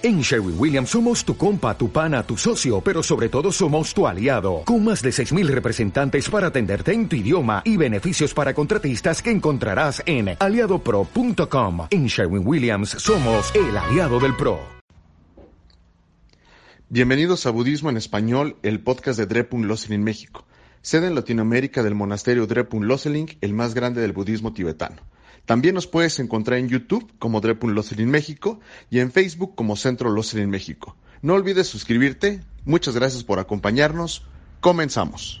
En Sherwin Williams somos tu compa, tu pana, tu socio, pero sobre todo somos tu aliado, con más de 6.000 representantes para atenderte en tu idioma y beneficios para contratistas que encontrarás en aliadopro.com. En Sherwin Williams somos el aliado del PRO. Bienvenidos a Budismo en Español, el podcast de Drepun Loseling México, sede en Latinoamérica del monasterio Drepun Loseling, el más grande del budismo tibetano. También nos puedes encontrar en YouTube como Drepun en México y en Facebook como Centro en México. No olvides suscribirte. Muchas gracias por acompañarnos. Comenzamos.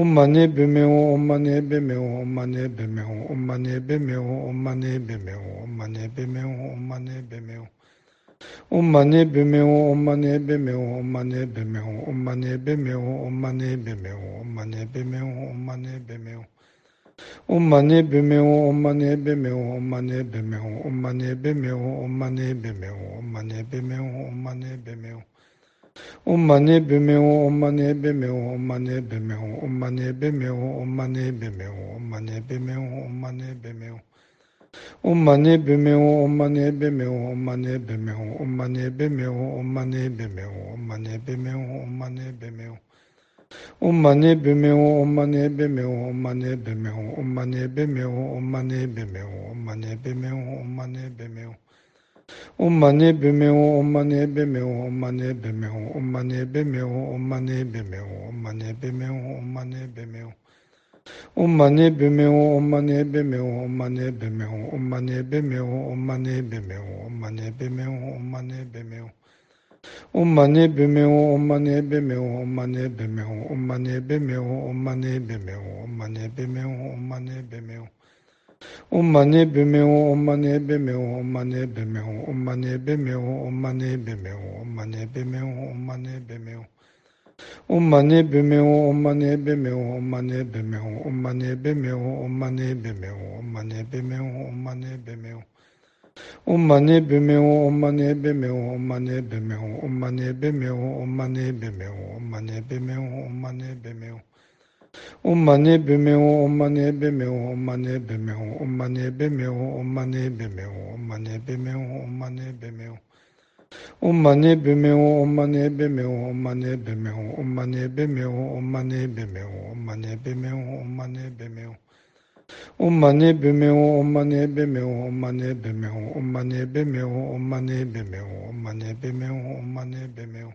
Ụma na-ebemenwụ ụma na-ebemenwụ ụma na-ebemenwụ ụma na-ebemenwụ ụma na-ebemenwụ ụma na-ebemenwụ ụma na-ebemenwụ ụma Ọma na-ebemenwu ọma na-ebemenwu ọma na-ebemenwu ọma na-ebemenwu ọma na-ebemenwu ọma na-ebemenwu ọma na ụma na-ebemenwụ ụma na-ebemenwụ ụma na-ebemenwụ ụma na-ebemenwụ ụma na-ebemenwụ ụma na-ebemenwụ ụma na-ebemenwụ ụma Ọmman'ebemenwo Ọmman'ebemenwo Ọmman'ebemenwo Ọmman'ebemenwo Ọmman'ebemenwo Ọmman'ebemenwo Ọmman'ebemenwo n'ebe Ọmman'ebemenwo Ọmman'ebemenwo n'ebe Ọmman'ebemenwo Ọmman'ebemenwo n'ebe Ọmman'ebemenwo Ọmman'ebemenwo n'ebe Ọmman'ebemenwo Ọmman'ebemenwo Ọmman'ebemenwo Ọmman'ebemenwo Ọma na-ebemenwu ọma na-ebemenwu ọma na-ebemenwu ọma n'ebe ebemenwu ọma n'ebe ebemenwu ọma n'ebe ebemenwu ọma na-ebemenwu ọma na-ebemenwu ọma na-ebemenwu ọma na-ebemenwu ọma na-ebemenwu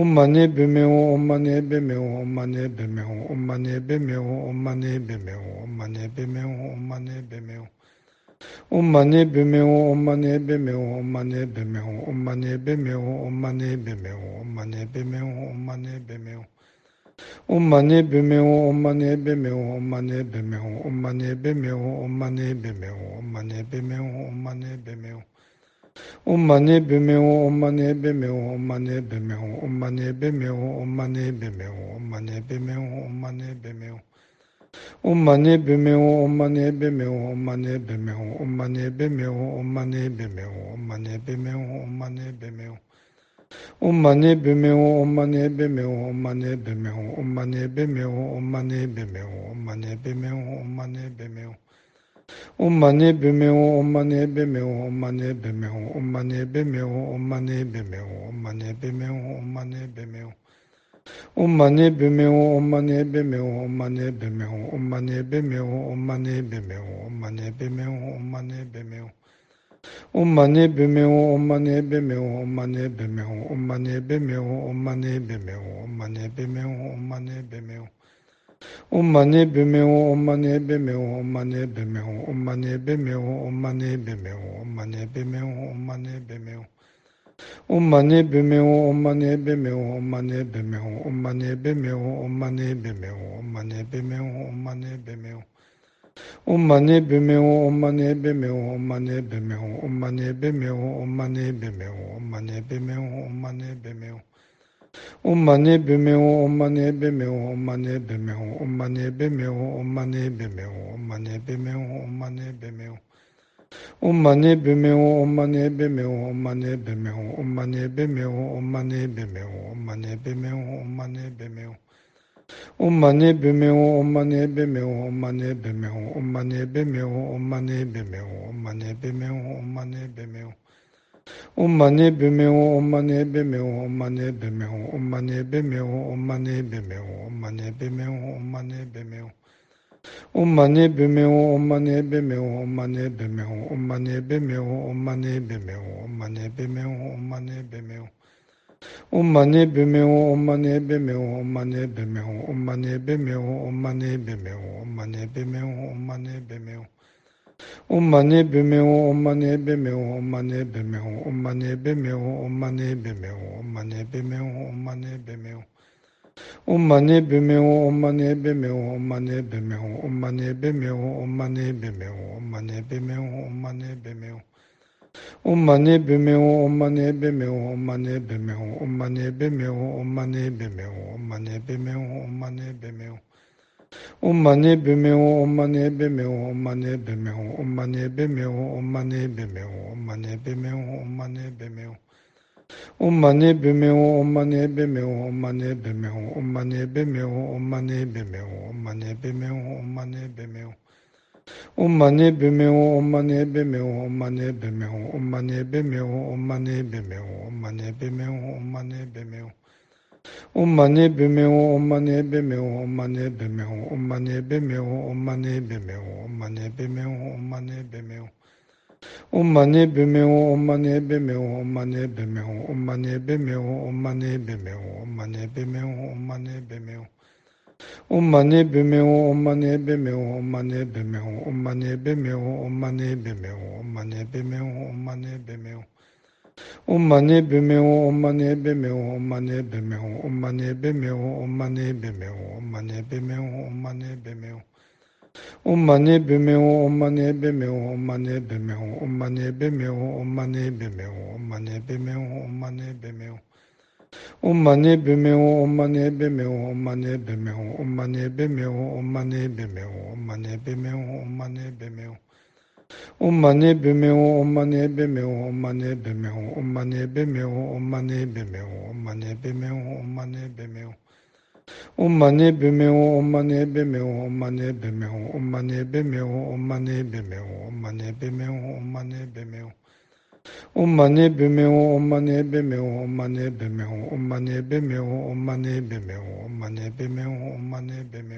Ọmanaebemenwo Ọmanaebemenwo Ọmanaebemenwo Ọmanaebemenwo Ọmanaebemenwo Ọmanaebemenwo Ọmanaebemenwo n'ebe Ọmanaebemenwo Ọmanaebemenwo Ọmanaebemenwo Ọmanaebemenwo Ọmanaebemenwo Ọmanaebemenwo Ọmanaebemenwo Ọmanaebemenwo Ọmanaebemenwo Ọmanaebemenwo Ọmanaebemenwo n'ebe Ọmanaebemenwo Ụma na-ebemenwu ụma na-ebemenwu ụma na-ebemenwu ụma na-ebemenwu ụma na-ebemenwu ụma na-ebemenwu ụma na-ebemenwu ụma na-ebemenwu ụma na-ebemenwu ụma na-ebemenwu ụma na-ebemenwu ụmụ na-ebemenwu ọma na-ebemenwu ọma n'ebe ebemenwu ọma n'ebe ebemenwu ọma n'ebe ebemenwu ọma na-ebemenwu ọma na-ebemenwu ọma na-ebemenwu ọma na-ebemenwu ọma na-ebemenwu ọma na-ebemenwu Ọman'ebemenwo Ọman'ebemenwo Ọman'ebemenwo Ọman'ebemenwo Ọman'ebemenwo Ọman'ebemenwo Ọman'ebemenwo Ọman'ebemenwo Ọman'ebemenwo Ọman'ebemenwo Ọman'ebemenwo Ọman'ebemenwo Ọman'ebemenwo Ọman'ebemenwo Ọman'ebemenwo Ọman'ebemenwo Ọman'ebemenwo Ọman'ebemenwo Ọman'ebemenwo Ọmanaebemenwo Ọmanaebemenwo Ọmanaebemenwo Ọmanaebemenwo Ọmanaebemenwo Ọmanaebemenwo Ọmanaebemenwo Ọmanaebemenwo Ọmanaebemenwo Ọmanaebemenwo Ọmanaebemenwo Ọmanaebemenwo Ọmanaebemenwo Ọmanaebemenwo Ọmanaebemenwo Ọmanaebemenwo Ọmanaebemenwo Ọmanaebemenwo Ọmanaebemenwo Ụma na-ebemenwu ụma na-ebemenwu ụma na-ebemenwu ụma na-ebemenwu ụma na-ebemenwu ụma na-ebemenwu ụma na-ebemenwu ụma na Ụma na-ebemenwụ ụma na-ebemenwụ ụma na-ebemenwụ ụma na-ebemenwụ ụma na-ebemenwụ ụma na-ebemenwụ Ọma na-ebemenwu ọma na-ebemenwu ọma na-ebemenwu ọma na-ebemenwu ọma na-ebemenwu ọma na-ebemenwu ọma na-ebemenwu ọma Oma na-ebemenwu, oma na-ebemenwu, oma na-ebemenwu, oma na-ebemenwu, oma na-ebemenwu, oma na-ebemenwu, oma na-ebemenwu. Ọma na-ebemenwu ọma na-ebemenwu ọma na-ebemenwu ọma na-ebemenwu ọma na-ebemenwu ọma na-ebemenwu ọma na na na na na Ọmanaebemenwo na Ọmanaebemenwo Ọmanaebemenwo Ọmanaebemenwo Ọmanaebemenwo Ọmanaebemenwo Ọmanaebemenwo Ọmanaebemenwo Ọmanaebemenwo Ọmanaebemenwo Ọmanaebemenwo Ọmanaebemenwo Ọmanaebemenwo Ọmanaebemenwo Ọmanaebemenwo Ọmanaebemenwo Ọmanaebemenwo Ọmanaebemenwo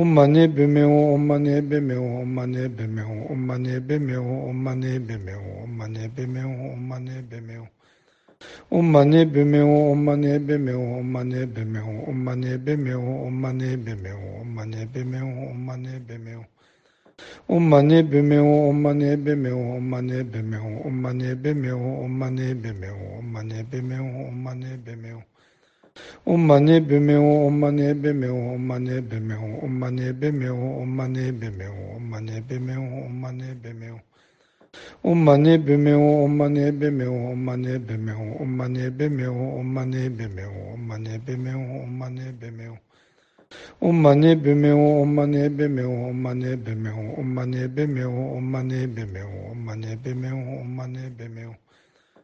Ụma na-ebemenwu ụma na-ebemenwu ụma na-ebemenwu ụma na-ebemenwu ụma na-ebemenwu ụma na-ebemenwu ụma na-ebemenwu ụma na-ebemenwu ụma na-ebemenwu ụma na-ebemenwu ụma na-ebemenwu Ọma na-ebemenwu ọma na-ebemenwu mma na-ebemenwu ọma na-ebemenwu ọma na-ebemenwu ọma na-ebemenwu ọma na-ebemenwu ọma na-ebemenwu ọma na-ebemenwu ọma na-ebemenwu ọma na-ebemenwu ọma na-ebemenwu na na na na na na na na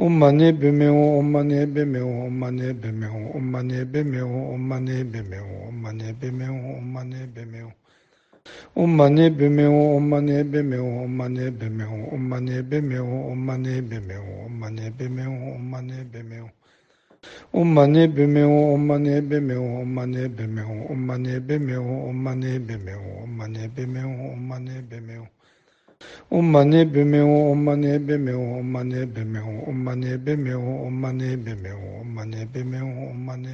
Oma na-ebemenwu, oma na-ebemenwu, oma na-ebemenwu, oma na-ebemenwu, oma na-ebemenwu, oma na-ebemenwu, oma na-ebemenwu. Oma na-ebemenwu, oma na-ebemenwu, oma na-ebemenwu, oma na-ebemenwu, oma na-ebemenwu, oma na-ebemenwu, oma na-ebemenwu. Oma na-ebemenwu, oma na-ebemenwu, oma na-ebemenwu, oma na na-ebemenwu, oma na na-ebemenwu. Ọma na-ebemenwu ọma na-ebemenwu ọma na-ebemenwu ọma na-ebemenwu ọma na-ebemenwu ọma na-ebemenwu ọma na-ebemenwu ọma na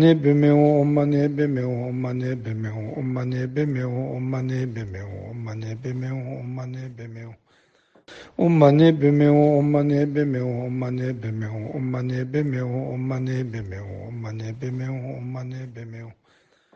na-ebemenwu ọma na-ebemenwu ọma na na na na na na na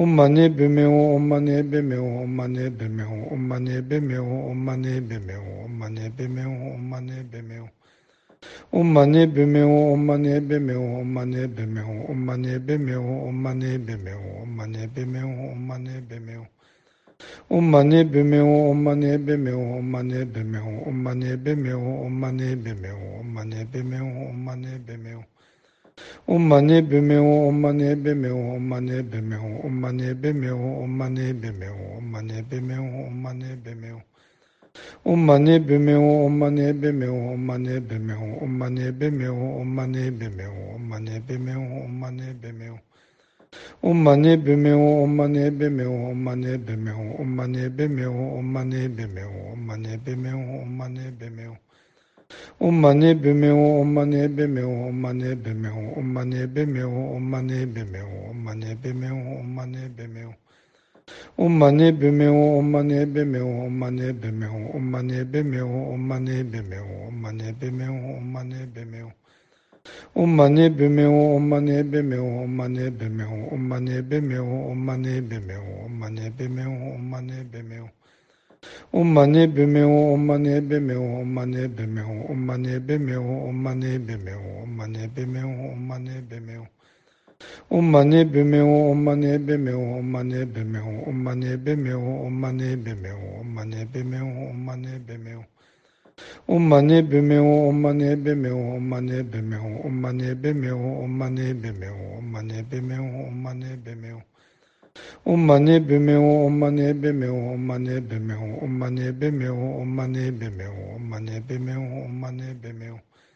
Ụma na-ebemenwụ ụma na-ebemenwụ ụma na-ebemenwụ ụma na-ebemenwụ ụma na-ebemenwụ ụma na-ebemenwụ ụma na-ebemenwụ ụma Ọma na-ebemenwu ọma na-ebemenwu ọma n'ebe ebemenwu ọma na-ebemenwu ọma na-ebemenwu ọma na-ebemenwu ọma na-ebemenwu ọma na-ebemenwu ọma na-ebemenwu ọma na-ebemenwu ọma na-ebemenwu ọmmanụ na Ọmmanụ-Ebemenwo Ọmmanụ-Ebemenwo Ọmmanụ-Ebemenwo Ọmmanụ-Ebemenwo Ọmmanụ-Ebemenwo Ọmmanụ-Ebemenwo Ọmmanụ-Ebemenwo Ọmmanụ-Ebemenwo Ọmmanụ-Ebemenwo Ọmmanụ-Ebemenwo Ụma na-ebemenwụ ụma na-ebemenwụ ụma n'ebe ebemenwụ ụma n'ebe ebemenwụ ụma n'ebe ebemenwụ ụma n'ebe ebemenwụ ụma na-ebemenwụ Ụma na-ebemenwụ ụma na-ebemenwụ ụma na-ebemenwụ ụma na-ebemenwụ ụma na-ebemenwụ ụma na-ebemenwụ ụma na-ebemenwụ na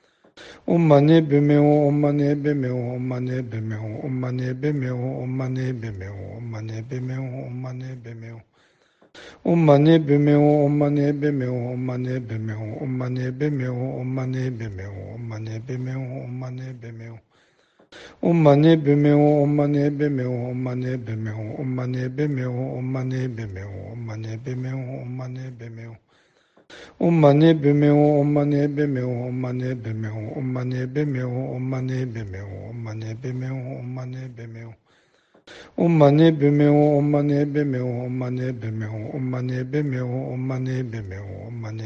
na na na Ọma na-ebemenwo ọma na-ebemenwo ọma na-ebemenwo ọma na-ebemenwo ọma na-ebemenwo ọma na-ebemenwo ọma na-ebemenwo ọma na-ebemenwo ọma na-ebemenwo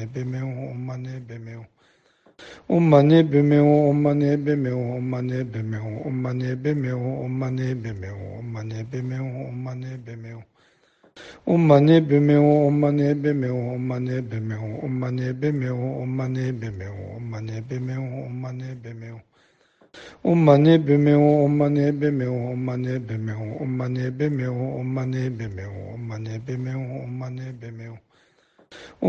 ọma na-ebemenwo ọma na-ebemenwo Ọmanaebemenwo Ọmanaebemenwo Ọmanaebemenwo Ọmanaebemenwo Ọmanaebemenwo Ọmanaebemenwo Ọmanaebemenwo n'ebe Ọmanaebemenwo Ọmanaebemenwo n'ebe Ọmanaebemenwo Ọmanaebemenwo n'ebe Ọmanaebemenwo Ọmanaebemenwo n'ebe Ọmanaebemenwo Ọmanaebemenwo Ọmanaebemenwo Ọmanaebemenwo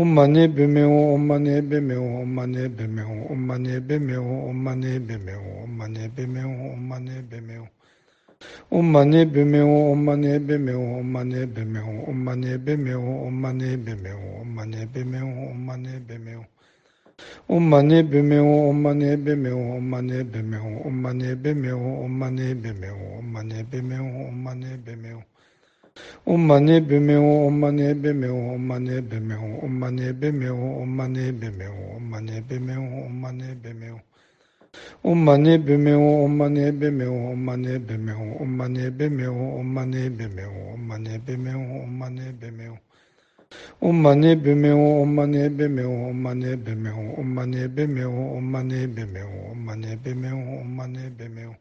Ọma na-ebemenwu ọma na-ebemenwu ọma n'ebe ebemenwu ọma na-ebemenwu ọma na-ebemenwu ọma na-ebemenwu ụmụ na-ebemenwu ọma na-ebemenwu ọma na-ebemenwu ọma na-ebemenwu ọma na-ebemenwu ọma na-ebemenwu ọma na-ebemenwu ọma na-ebemenwu ọma na-ebemenwu ọma na-ebemenwu ọma na-ebemenwu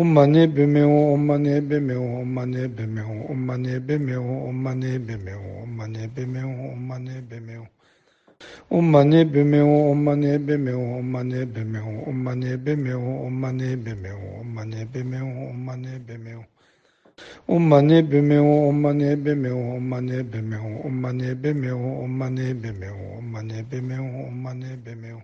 Ọmanaebemenwo Ọmanaebemenwo Ọmanaebemenwo Ọmanaebemenwo Ọmanaebemenwo Ọmanaebemenwo Ọmanaebemenwo n'ebe Ọmanaebemenwo Ọmanaebemenwo n'ebe Ọmanaebemenwo Ọmanaebemenwo n'ebe Ọmanaebemenwo Ọmanaebemenwo n'ebe Ọmanaebemenwo Ọmanaebemenwo Ọmanaebemenwo Ọmanaebemenwo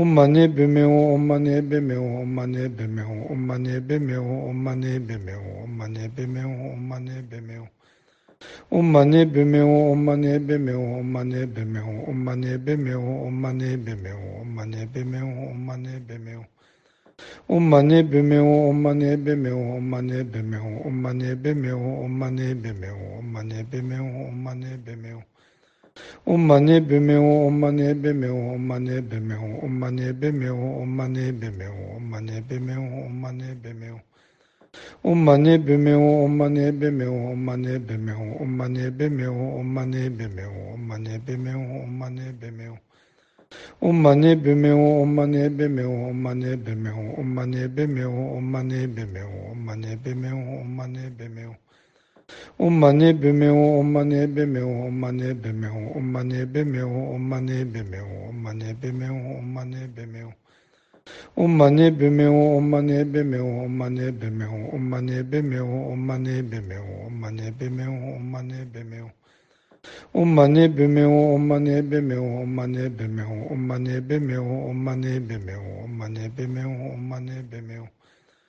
ọmanaebemenwo ọmanaebemenwo ọmanaebemenwo ọmanaebemenwo ọmanaebemenwo ọmanaebemenwo ọmanaebemenwo ọmanaebemenwo ọmanaebemenwo ọmanaebemenwo ọmanaebemenwo ọmanaebemenwo ọmanaebemenwo ọmanaebemenwo ọmanaebemenwo ọmanaebemenwo ọmanaebemenwo ọmanaebemenwo ọmanaebemenwo nebe ọmanaebemenwo Ụma na-ebemenwụ ụma na-ebemenwụ ụma na-ebemenwụ ụma na-ebemenwụ ụma na-ebemenwụ ụma na-ebemenwụ ụma na Ọma na-ebemenwu ọma na-ebemenwu ọma na-ebemenwu ọma na-ebemenwu ọma na-ebemenwu ọma na-ebemenwu ọma na-ebemenwu ọma na-ebemenwu ọma na-ebemenwu ọma na-ebemenwu ọma na-ebemenwu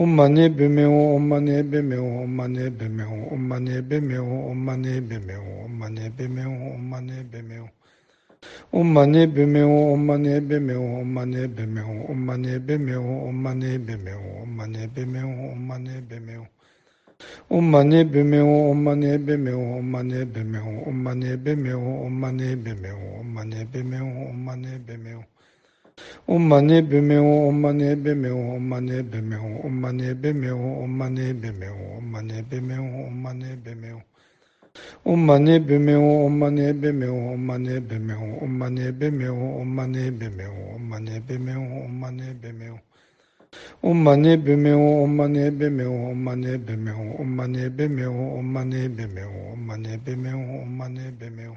Ụma na-ebemenwụ ụma na-ebemenwụ ụma na-ebemenwụ ụma na-ebemenwụ ụma na-ebemenwụ ụma na-ebemenwụ ụma na-ebemenwụ ụma Ọma na-ebemenwu ọma na-ebemenwu ọma na-ebemenwu ọma na-ebemenwu ọma na-ebemenwu ọma na-ebemenwu ọma na-ebemenwu ọma na-ebemenwu ọma na-ebemenwu ọma na-ebemenwu ọma na-ebemenwu na na na na na na na na na na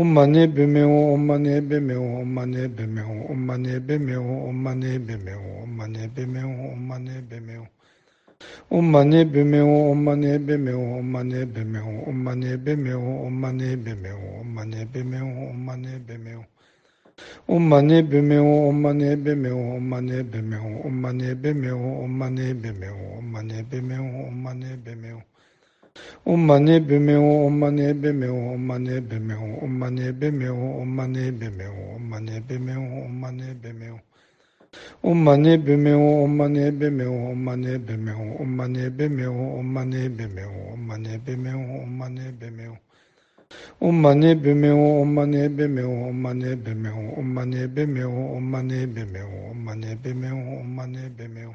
Ọmanaebemenwo Ọmanaebemenwo Ọmanaebemenwo Ọmanaebemenwo Ọmanaebemenwo Ọmanaebemenwo Ọmanaebemenwo Ọmanaebemenwo Ọmanaebemenwo Ọmanaebemenwo Ọmanaebemenwo Ọmanaebemenwo Ọmanaebemenwo Ọmanaebemenwo Ọmanaebemenwo Ọmanaebemenwo n'ebe Ọmanaebemenwo Ọmanaebemenwo Ọmanaebemenwo Ọmanaebemenwo Ụma na-ebemenwụ ụma na-ebemenwụ ụma na-ebemenwụ ụma na-ebemenwụ ụma na-ebemenwụ ụma na-ebemenwụ ụma na-ebemenwụ ụma na-ebemenwụ ụma na-ebemenwụ ụma na-ebemenwụ ụma na-ebemenwụ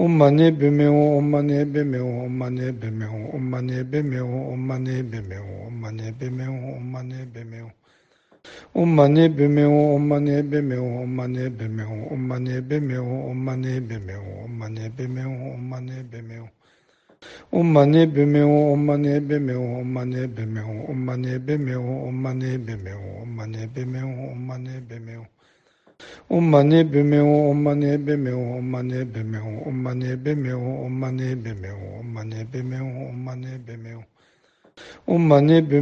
ụma na-ebemenwụ ụma na-ebemenwụ ụma na-ebemenwụ ụma na-ebemenwụ ụma na-ebemenwụ ụma na-ebemenwụ ụma na-ebemenwụ ụma Ọma na-ebemenwu ọma na-ebemenwu ọma na-ebemenwu ọma na-ebemenwu ọma n'ebe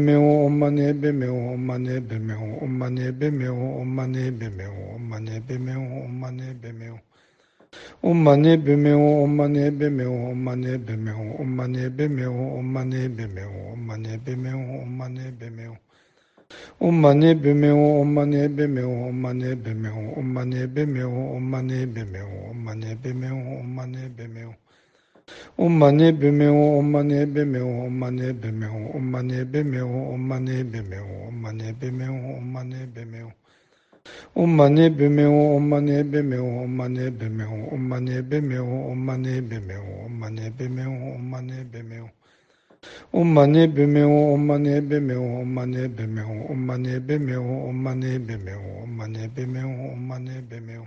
ebemenwu ọma na-ebemenwu ọma Ọma na-ebemenwu ọma na-ebemenwu ọma na-ebemenwu ọma na-ebemenwu ọma na-ebemenwu ọma na-ebemenwu ọma na-ebemenwu ọma na-ebemenwu ọma na-ebemenwu ọma na-ebemenwu ọma na-ebemenwu ọma na ọma na ọma na ọma na ọma na ọma na ọma na ọma na ọma na ọma na Ọmanaebemenwo Ọmanaebemenwo Ọmanaebemenwo Ọmanaebemenwo Ọmanaebemenwo Ọmanaebemenwo Ọmanaebemenwo